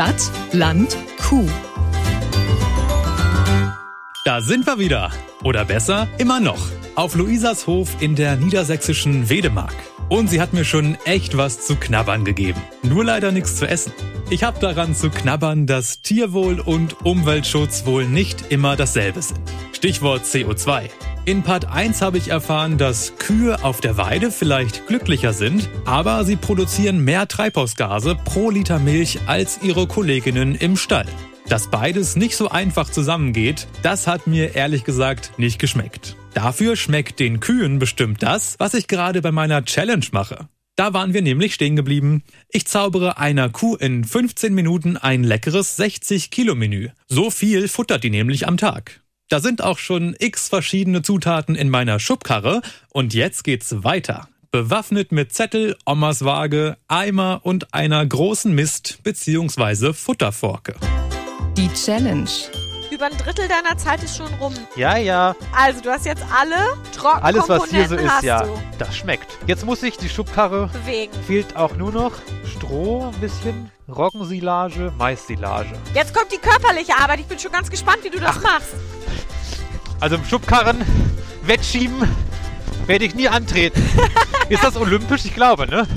Stadt, Land, Kuh. Da sind wir wieder. Oder besser, immer noch. Auf Luisas Hof in der niedersächsischen Wedemark. Und sie hat mir schon echt was zu knabbern gegeben. Nur leider nichts zu essen. Ich habe daran zu knabbern, dass Tierwohl und Umweltschutz wohl nicht immer dasselbe sind. Stichwort CO2. In Part 1 habe ich erfahren, dass Kühe auf der Weide vielleicht glücklicher sind, aber sie produzieren mehr Treibhausgase pro Liter Milch als ihre Kolleginnen im Stall. Dass beides nicht so einfach zusammengeht, das hat mir ehrlich gesagt nicht geschmeckt. Dafür schmeckt den Kühen bestimmt das, was ich gerade bei meiner Challenge mache. Da waren wir nämlich stehen geblieben. Ich zaubere einer Kuh in 15 Minuten ein leckeres 60-Kilo-Menü. So viel futtert die nämlich am Tag. Da sind auch schon x verschiedene Zutaten in meiner Schubkarre und jetzt geht's weiter. Bewaffnet mit Zettel, Omas Waage, Eimer und einer großen Mist- bzw. Futterforke. Die Challenge. Über ein Drittel deiner Zeit ist schon rum. Ja, ja. Also, du hast jetzt alle Trockenkomponenten Alles, was hier so ist, ja. du Das schmeckt. Jetzt muss ich die Schubkarre. bewegen. Fehlt auch nur noch Stroh ein bisschen, Roggensilage, Maissilage. Jetzt kommt die körperliche Arbeit. Ich bin schon ganz gespannt, wie du das machst. Also im Schubkarren wettschieben werde ich nie antreten. ist das olympisch? Ich glaube, ne?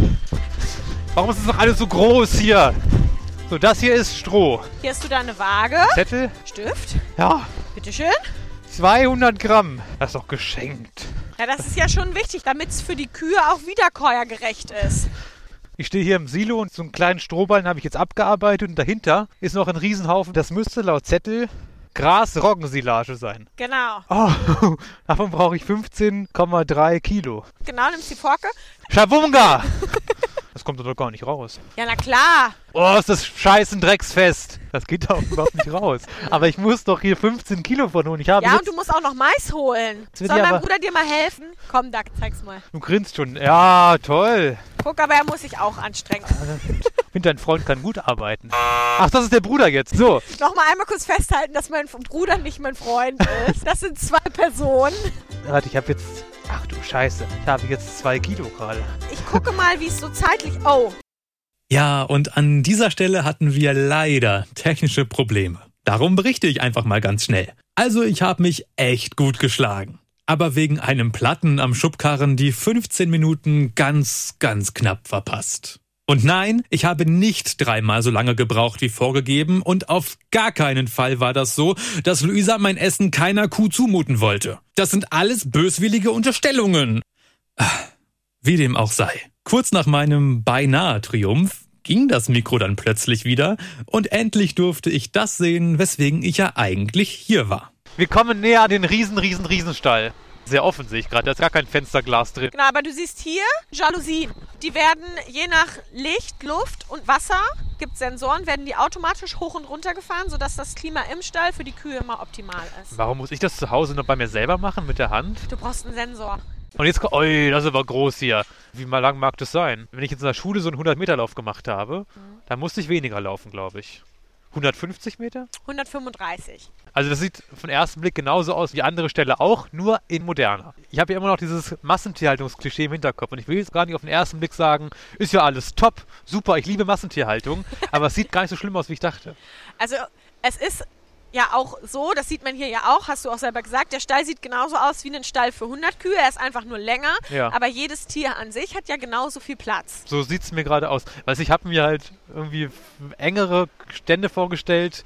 Warum ist das doch alles so groß hier? So, das hier ist Stroh. Hier hast du deine Waage. Zettel? Stift. Ja, Bitteschön. 200 Gramm. Das ist doch geschenkt. Ja, das ist ja schon wichtig, damit es für die Kühe auch wiederkäuergerecht ist. Ich stehe hier im Silo und so einen kleinen Strohballen habe ich jetzt abgearbeitet und dahinter ist noch ein Riesenhaufen. Das müsste laut Zettel Gras-Roggensilage sein. Genau. Oh, davon brauche ich 15,3 Kilo. Genau, nimmst die Forke. Schabunga! Das kommt doch gar nicht raus. Ja, na klar. Oh, ist das scheiß ein Drecksfest. Das geht doch überhaupt nicht raus. Aber ich muss doch hier 15 Kilo von holen. Ich habe Ja, und du musst auch noch Mais holen. Soll mein aber- Bruder dir mal helfen? Komm, da, zeig's mal. Du grinst schon. Ja, toll. Guck, aber er muss sich auch anstrengen. Ich finde, dein Freund kann gut arbeiten. Ach, das ist der Bruder jetzt. So. Nochmal einmal kurz festhalten, dass mein Bruder nicht mein Freund ist. Das sind zwei Personen. Warte, ich habe jetzt... Ach du Scheiße. Ich habe jetzt zwei Kilo gerade. Ich gucke mal, wie es so zeitlich... Oh, Ja, und an dieser Stelle hatten wir leider technische Probleme. Darum berichte ich einfach mal ganz schnell. Also ich habe mich echt gut geschlagen. Aber wegen einem Platten am Schubkarren die 15 Minuten ganz, ganz knapp verpasst. Und nein, ich habe nicht dreimal so lange gebraucht wie vorgegeben und auf gar keinen Fall war das so, dass Luisa mein Essen keiner Kuh zumuten wollte. Das sind alles böswillige Unterstellungen. Ah, Wie dem auch sei. Kurz nach meinem beinahe Triumph ging das Mikro dann plötzlich wieder und endlich durfte ich das sehen, weswegen ich ja eigentlich hier war. Wir kommen näher an den riesen, riesen, Riesenstall. Sehr offen sehe ich gerade. Da ist gar kein Fensterglas drin. genau, aber du siehst hier Jalousien. Die werden je nach Licht, Luft und Wasser, gibt Sensoren, werden die automatisch hoch und runter gefahren, sodass das Klima im Stall für die Kühe immer optimal ist. Warum muss ich das zu Hause noch bei mir selber machen mit der Hand? Du brauchst einen Sensor. Und jetzt kommt, oi, das ist aber groß hier. Wie mal lang mag das sein? Wenn ich jetzt in der Schule so einen 100-Meter-Lauf gemacht habe, dann musste ich weniger laufen, glaube ich. 150 Meter? 135. Also das sieht von ersten Blick genauso aus wie andere Ställe auch, nur in moderner. Ich habe ja immer noch dieses Massentierhaltungsklischee im Hinterkopf und ich will jetzt gar nicht auf den ersten Blick sagen, ist ja alles top, super, ich liebe Massentierhaltung, aber es sieht gar nicht so schlimm aus, wie ich dachte. Also es ist ja auch so, das sieht man hier ja auch, hast du auch selber gesagt, der Stall sieht genauso aus wie ein Stall für 100 Kühe, er ist einfach nur länger, Ja. aber jedes Tier an sich hat ja genauso viel Platz. So sieht es mir gerade aus. Weil ich habe mir halt irgendwie engere Stände vorgestellt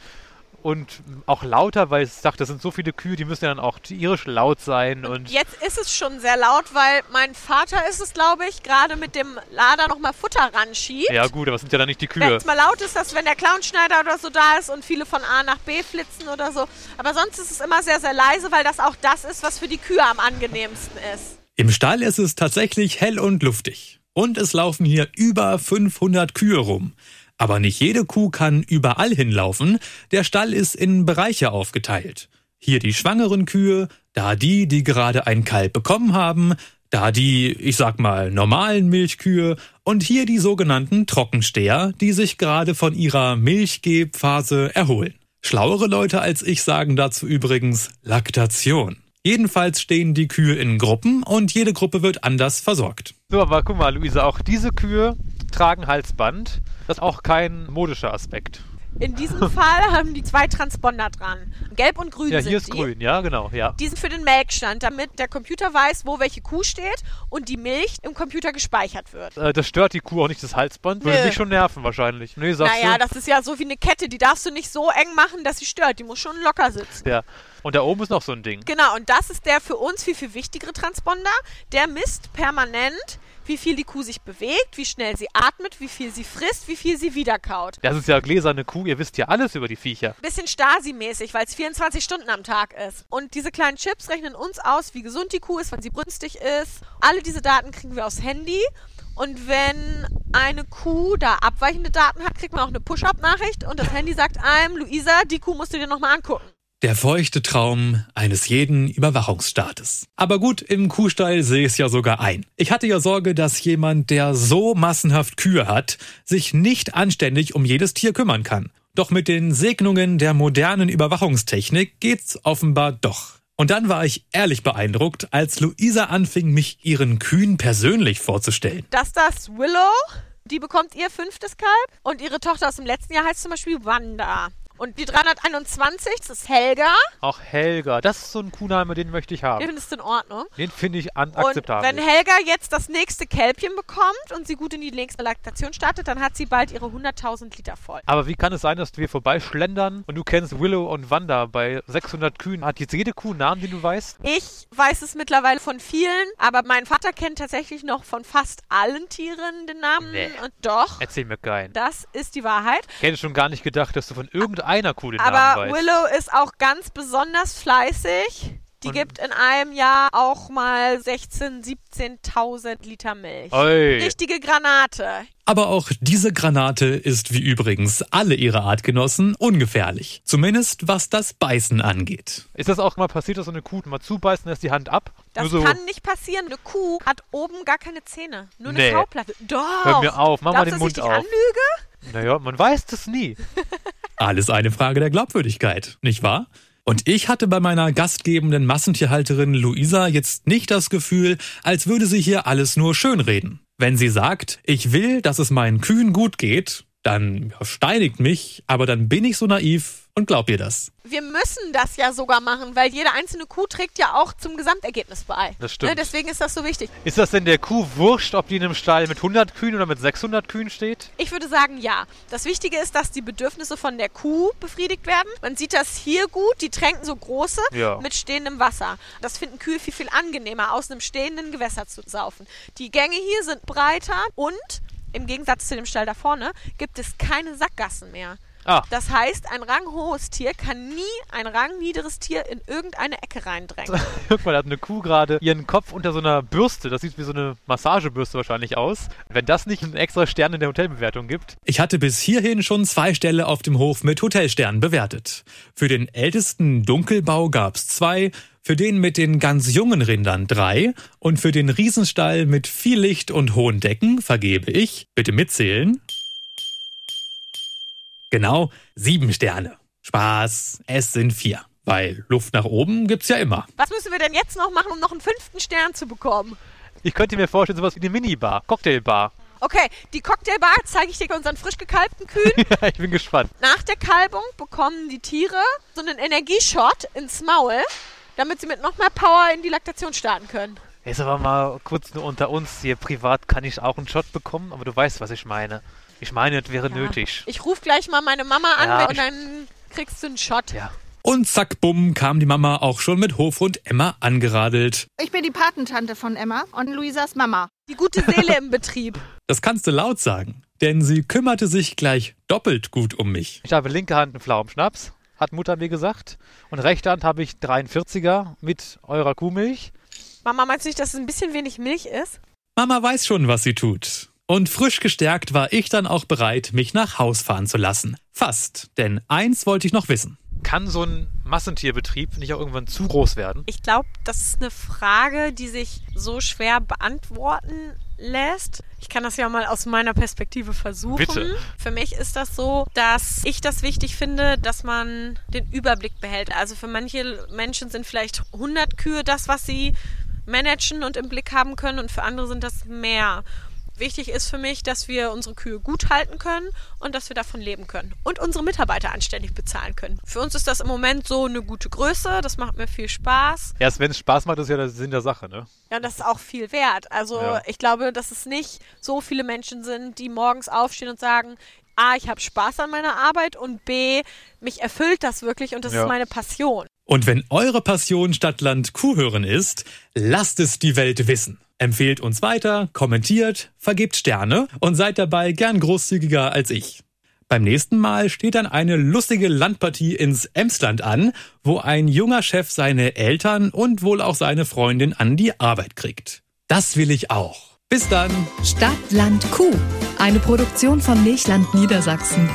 und auch lauter, weil ich dachte, das sind so viele Kühe, die müssen ja dann auch tierisch laut sein und Jetzt ist es schon sehr laut, weil mein Vater ist es, glaube ich, gerade mit dem Lader nochmal Futter ranschiebt. ja gut, aber es sind ja dann nicht die Wenn Kühe. es mal laut ist, dass wenn der Clownschneider oder so da ist und viele von A nach B flitzen oder so. Aber sonst ist es immer sehr, sehr leise, weil das auch das ist, was für die Kühe am angenehmsten ist. Im Stall ist es tatsächlich hell und luftig. Und es laufen hier über 500 Kühe rum. Aber nicht jede Kuh kann überall hinlaufen. Der Stall ist in Bereiche aufgeteilt. Hier die schwangeren Kühe, da die, die gerade ein Kalb bekommen haben, da die, ich sag mal, normalen Milchkühe und hier die sogenannten Trockensteher, die sich gerade von ihrer Milchgebphase erholen. Schlauere Leute als ich sagen dazu übrigens Laktation. Jedenfalls stehen die Kühe in Gruppen und jede Gruppe wird anders versorgt. So, aber guck mal, Luisa, auch diese Kühe tragen Halsband. Das ist auch kein modischer Aspekt. In diesem Fall haben die zwei Transponder dran. Gelb und grün Ja, sind hier ist die. grün, ja, genau, ja. Die sind für den Melkstand, damit der Computer weiß, wo welche Kuh steht und die Milch im Computer gespeichert wird. Äh, das stört die Kuh auch nicht, das Halsband. Würde mich schon nerven wahrscheinlich. Nee, sagst Naja, du? das ist ja so wie eine Kette, die darfst du nicht so eng machen, dass sie stört. Die muss schon locker sitzen. Ja. Und da oben ist noch so ein Ding. Genau, und das ist der für uns viel, viel wichtigere Transponder. Der misst permanent, wie viel die Kuh sich bewegt, wie schnell sie atmet, wie viel sie frisst, wie viel sie wiederkaut. Das ist ja gläserne Kuh, ihr wisst ja alles über die Viecher. Bisschen Stasi-mäßig, weil es 24 Stunden am Tag ist. Und diese kleinen Chips rechnen uns aus, wie gesund die Kuh ist, wann sie brünstig ist. Alle diese Daten kriegen wir aufs Handy. Und wenn eine Kuh da abweichende Daten hat, kriegt man auch eine Push-Up-Nachricht und das Handy sagt einem, Luisa, die Kuh musst du dir nochmal angucken. Der feuchte Traum eines jeden Überwachungsstaates. Aber gut, im Kuhstall sehe ich es ja sogar ein. Ich hatte ja Sorge, dass jemand, der so massenhaft Kühe hat, sich nicht anständig um jedes Tier kümmern kann. Doch mit den Segnungen der modernen Überwachungstechnik geht's offenbar doch. Und dann war ich ehrlich beeindruckt, als Luisa anfing, mich ihren Kühen persönlich vorzustellen. dass das Willow, die bekommt ihr fünftes Kalb und ihre Tochter aus dem letzten Jahr heißt zum Beispiel Wanda. Und die 321, das ist Helga. Auch Helga, das ist so ein Kuhname, den möchte ich Den haben. findest du in Ordnung. Den finde ich Und unakzeptabel. wenn Helga jetzt das nächste Kälbchen bekommt und sie gut in die nächste Laktation startet, dann hat sie bald ihre 100.000 Liter voll. Aber wie kann es sein, dass wir vorbeischlendern und du kennst Willow und Wanda bei 600 Kühen? Hat jetzt jede Kuh einen Namen, den du weißt? Ich weiß es mittlerweile von vielen, aber mein Vater kennt tatsächlich noch von fast allen Tieren den Namen. Nee. Und doch, Erzähl mir keinen. das ist die Wahrheit. Ich hätte schon gar nicht gedacht, dass du von irgendeiner Kuh den Aber Namen weißt. Willow ist auch ganz besonders fleißig. Die Und- gibt in einem Jahr auch mal 16.000, 17.000 Liter Milch. Oi. Richtige Granate. Aber auch diese Granate ist wie übrigens alle ihre Artgenossen ungefährlich. Zumindest was das Beißen angeht. Ist das auch mal passiert, dass so eine Kuh mal zubeißt und lässt die Hand ab? Das Nur so, kann nicht passieren. Eine Kuh hat oben gar keine Zähne. Nur eine Nee. Schauplatte. Doch. Hör mir auf, mach mal Glaubst den du, dass Mund auf. anlüge? Naja, man weiß das nie. Alles eine Frage der Glaubwürdigkeit, nicht wahr? Und ich hatte bei meiner gastgebenden Massentierhalterin Luisa jetzt nicht das Gefühl, als würde sie hier alles nur schönreden. Wenn sie sagt, ich will, dass es meinen Kühen gut geht, dann steinigt mich, aber dann bin ich so naiv und glaub ihr das. Wir müssen das ja sogar machen, weil jede einzelne Kuh trägt ja auch zum Gesamtergebnis bei. Das stimmt. Ne, deswegen ist das so wichtig. Ist das denn der Kuh wurscht, ob die in einem Stall mit 100 Kühen oder mit 600 Kühen steht? Ich würde sagen, ja. Das Wichtige ist, dass die Bedürfnisse von der Kuh befriedigt werden. Man sieht das hier gut. Die tränken so große Ja. mit stehendem Wasser. Das finden Kühe viel, viel angenehmer, aus einem stehenden Gewässer zu saufen. Die Gänge hier sind breiter und im Gegensatz zu dem Stall da vorne gibt es keine Sackgassen mehr. Ah, Das heißt, ein ranghohes Tier kann nie ein rangniederes Tier in irgendeine Ecke reindrängen. guck mal, da hat eine Kuh gerade ihren Kopf unter so einer Bürste. Das sieht wie so eine Massagebürste wahrscheinlich aus. Wenn das nicht einen extra Stern in der Hotelbewertung gibt. Ich hatte bis hierhin schon zwei Ställe auf dem Hof mit Hotelsternen bewertet. Für den ältesten Dunkelbau gab's zwei, für den mit den ganz jungen Rindern drei und für den Riesenstall mit viel Licht und hohen Decken vergebe ich, bitte mitzählen, genau sieben Sterne. Spaß, es sind vier. Weil Luft nach oben gibt's ja immer. Was müssen wir denn jetzt noch machen, um noch einen fünften Stern zu bekommen? Ich könnte mir vorstellen, sowas wie eine Minibar, Cocktailbar. Okay, die Cocktailbar zeige ich dir bei unseren frisch gekalbten Kühen. Ja, ich bin gespannt. Nach der Kalbung bekommen die Tiere so einen Energieshot ins Maul, damit sie mit noch mehr Power in die Laktation starten können. Jetzt aber mal kurz nur unter uns. Hier privat kann ich auch einen Shot bekommen, aber du weißt, was ich meine. Ich meine, es wäre nötig. Ich rufe gleich mal meine Mama an Ja, und dann kriegst du einen Shot. Ja. Und zack, bumm, kam die Mama auch schon mit Hofhund Emma angeradelt. Ich bin die Patentante von Emma und Luisas Mama. Die gute Seele im Betrieb. Das kannst du laut sagen, denn sie kümmerte sich gleich doppelt gut um mich. Ich habe linke Hand einen Pflaumenschnaps, hat Mutter mir gesagt. Und rechte Hand habe ich 43er mit eurer Kuhmilch. Mama, meinst du nicht, dass es ein bisschen wenig Milch ist? Mama weiß schon, was sie tut. Und frisch gestärkt war ich dann auch bereit, mich nach Haus fahren zu lassen. Fast, denn eins wollte ich noch wissen. Kann so ein Massentierbetrieb nicht auch irgendwann zu groß werden? Ich glaube, das ist eine Frage, die sich so schwer beantworten lässt. Ich kann das ja mal aus meiner Perspektive versuchen. Bitte. Für mich ist das so, dass ich das wichtig finde, dass man den Überblick behält. Also für manche Menschen sind vielleicht 100 Kühe das, was sie managen und im Blick haben können und für andere sind das mehr. Wichtig ist für mich, dass wir unsere Kühe gut halten können und dass wir davon leben können und unsere Mitarbeiter anständig bezahlen können. Für uns ist das im Moment so eine gute Größe, das macht mir viel Spaß. Erst wenn es Spaß macht, ist ja der Sinn der Sache, ne? Ja, und das ist auch viel wert. Also Ja. ich glaube, dass es nicht so viele Menschen sind, die morgens aufstehen und sagen, A, ich habe Spaß an meiner Arbeit und B, mich erfüllt das wirklich und das Ja. ist meine Passion. Und wenn eure Passion Stadtland Kuhhören ist, lasst es die Welt wissen. Empfehlt uns weiter, kommentiert, vergebt Sterne und seid dabei gern großzügiger als ich. Beim nächsten Mal steht dann eine lustige Landpartie ins Emsland an, wo ein junger Chef seine Eltern und wohl auch seine Freundin an die Arbeit kriegt. Das will ich auch. Bis dann! Stadt, Land, Kuh. Eine Produktion von Milchland Niedersachsen.